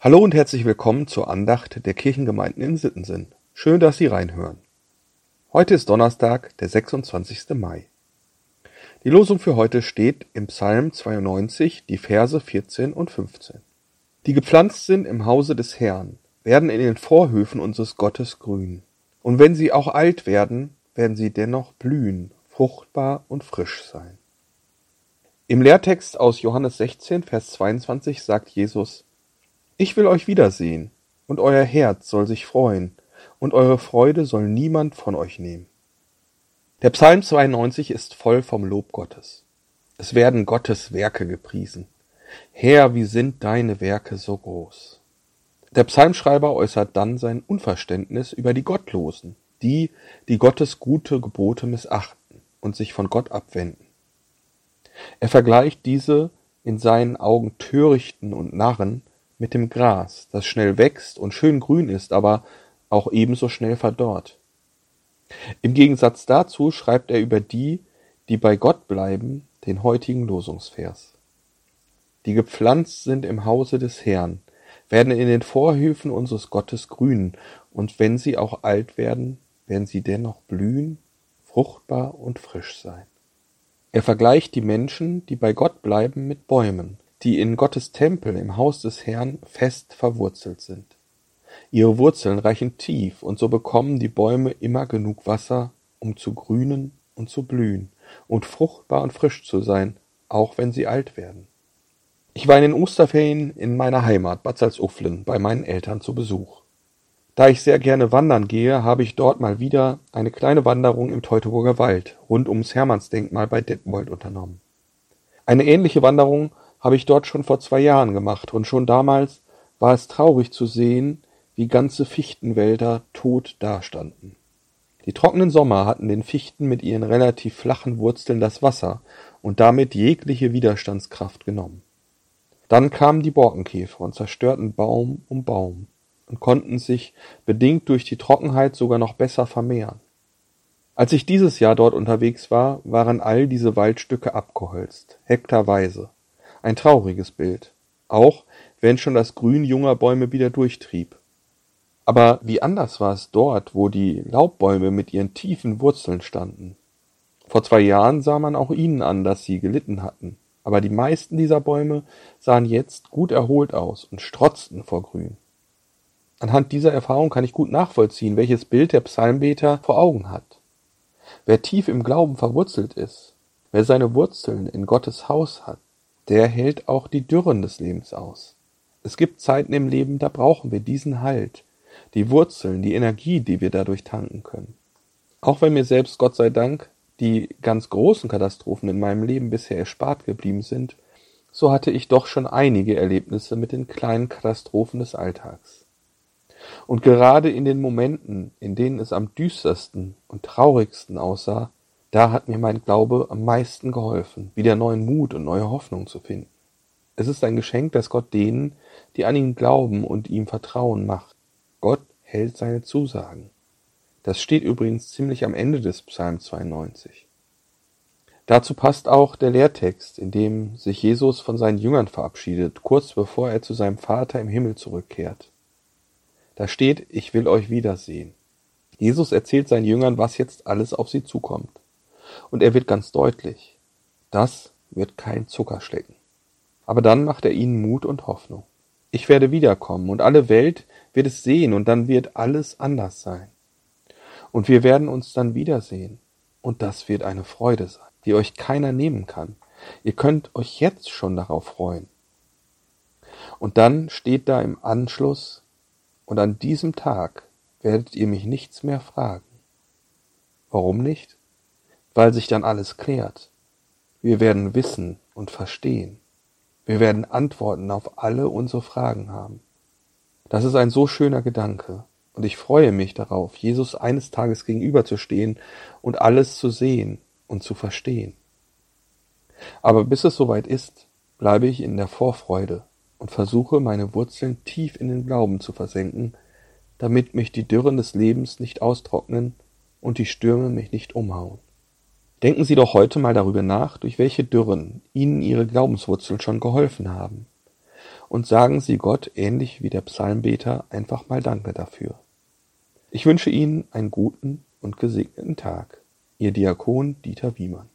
Hallo und herzlich willkommen zur Andacht der Kirchengemeinden in Sittensen. Schön, dass Sie reinhören. Heute ist Donnerstag, der 26. Mai. Die Losung für heute steht im Psalm 92, die Verse 14 und 15. Die gepflanzt sind im Hause des Herrn, werden in den Vorhöfen unseres Gottes grün. Und wenn sie auch alt werden, werden sie dennoch blühen, fruchtbar und frisch sein. Im Lehrtext aus Johannes 16, Vers 22 sagt Jesus, ich will euch wiedersehen, und euer Herz soll sich freuen, und eure Freude soll niemand von euch nehmen. Der Psalm 92 ist voll vom Lob Gottes. Es werden Gottes Werke gepriesen. Herr, wie sind deine Werke so groß? Der Psalmschreiber äußert dann sein Unverständnis über die Gottlosen, die, die Gottes gute Gebote missachten und sich von Gott abwenden. Er vergleicht diese in seinen Augen Törichten und Narren mit dem Gras, das schnell wächst und schön grün ist, aber auch ebenso schnell verdorrt. Im Gegensatz dazu schreibt er über die, die bei Gott bleiben, den heutigen Losungsvers. Die gepflanzt sind im Hause des Herrn, werden in den Vorhöfen unseres Gottes grün, und wenn sie auch alt werden, werden sie dennoch blühen, fruchtbar und frisch sein. Er vergleicht die Menschen, die bei Gott bleiben, mit Bäumen, die in Gottes Tempel im Haus des Herrn fest verwurzelt sind. Ihre Wurzeln reichen tief, und so bekommen die Bäume immer genug Wasser, um zu grünen und zu blühen und fruchtbar und frisch zu sein, auch wenn sie alt werden. Ich war in den Osterferien in meiner Heimat Bad Salzuflen bei meinen Eltern zu Besuch. Da ich sehr gerne wandern gehe, habe ich dort mal wieder eine kleine Wanderung im Teutoburger Wald rund ums Hermannsdenkmal bei Detmold unternommen. Eine ähnliche Wanderung habe ich dort schon vor zwei Jahren gemacht, und schon damals war es traurig zu sehen, wie ganze Fichtenwälder tot dastanden. Die trockenen Sommer hatten den Fichten mit ihren relativ flachen Wurzeln das Wasser und damit jegliche Widerstandskraft genommen. Dann kamen die Borkenkäfer und zerstörten Baum um Baum und konnten sich, bedingt durch die Trockenheit, sogar noch besser vermehren. Als ich dieses Jahr dort unterwegs war, waren all diese Waldstücke abgeholzt, hektarweise. Ein trauriges Bild, auch wenn schon das Grün junger Bäume wieder durchtrieb. Aber wie anders war es dort, wo die Laubbäume mit ihren tiefen Wurzeln standen. Vor zwei Jahren sah man auch ihnen an, dass sie gelitten hatten, aber die meisten dieser Bäume sahen jetzt gut erholt aus und strotzten vor Grün. Anhand dieser Erfahrung kann ich gut nachvollziehen, welches Bild der Psalmbeter vor Augen hat. Wer tief im Glauben verwurzelt ist, wer seine Wurzeln in Gottes Haus hat, der hält auch die Dürren des Lebens aus. Es gibt Zeiten im Leben, da brauchen wir diesen Halt, die Wurzeln, die Energie, die wir dadurch tanken können. Auch wenn mir selbst, Gott sei Dank, die ganz großen Katastrophen in meinem Leben bisher erspart geblieben sind, so hatte ich doch schon einige Erlebnisse mit den kleinen Katastrophen des Alltags. Und gerade in den Momenten, in denen es am düstersten und traurigsten aussah, da hat mir mein Glaube am meisten geholfen, wieder neuen Mut und neue Hoffnung zu finden. Es ist ein Geschenk, das Gott denen, die an ihn glauben und ihm vertrauen, macht. Gott hält seine Zusagen. Das steht übrigens ziemlich am Ende des Psalm 92. Dazu passt auch der Lehrtext, in dem sich Jesus von seinen Jüngern verabschiedet, kurz bevor er zu seinem Vater im Himmel zurückkehrt. Da steht, ich will euch wiedersehen. Jesus erzählt seinen Jüngern, was jetzt alles auf sie zukommt. Und er wird ganz deutlich, das wird kein Zuckerschlecken. Aber dann macht er ihnen Mut und Hoffnung. Ich werde wiederkommen und alle Welt wird es sehen und dann wird alles anders sein. Und wir werden uns dann wiedersehen und das wird eine Freude sein, die euch keiner nehmen kann. Ihr könnt euch jetzt schon darauf freuen. Und dann steht da im Anschluss, und an diesem Tag werdet ihr mich nichts mehr fragen. Warum nicht? Weil sich dann alles klärt. Wir werden wissen und verstehen. Wir werden Antworten auf alle unsere Fragen haben. Das ist ein so schöner Gedanke, und ich freue mich darauf, Jesus eines Tages gegenüberzustehen und alles zu sehen und zu verstehen. Aber bis es soweit ist, bleibe ich in der Vorfreude und versuche meine Wurzeln tief in den Glauben zu versenken, damit mich die Dürren des Lebens nicht austrocknen und die Stürme mich nicht umhauen. Denken Sie doch heute mal darüber nach, durch welche Dürren Ihnen Ihre Glaubenswurzeln schon geholfen haben. und sagen Sie Gott ähnlich wie der Psalmbeter einfach mal Danke dafür. Ich wünsche Ihnen einen guten und gesegneten Tag. Ihr Diakon Dieter Wiemann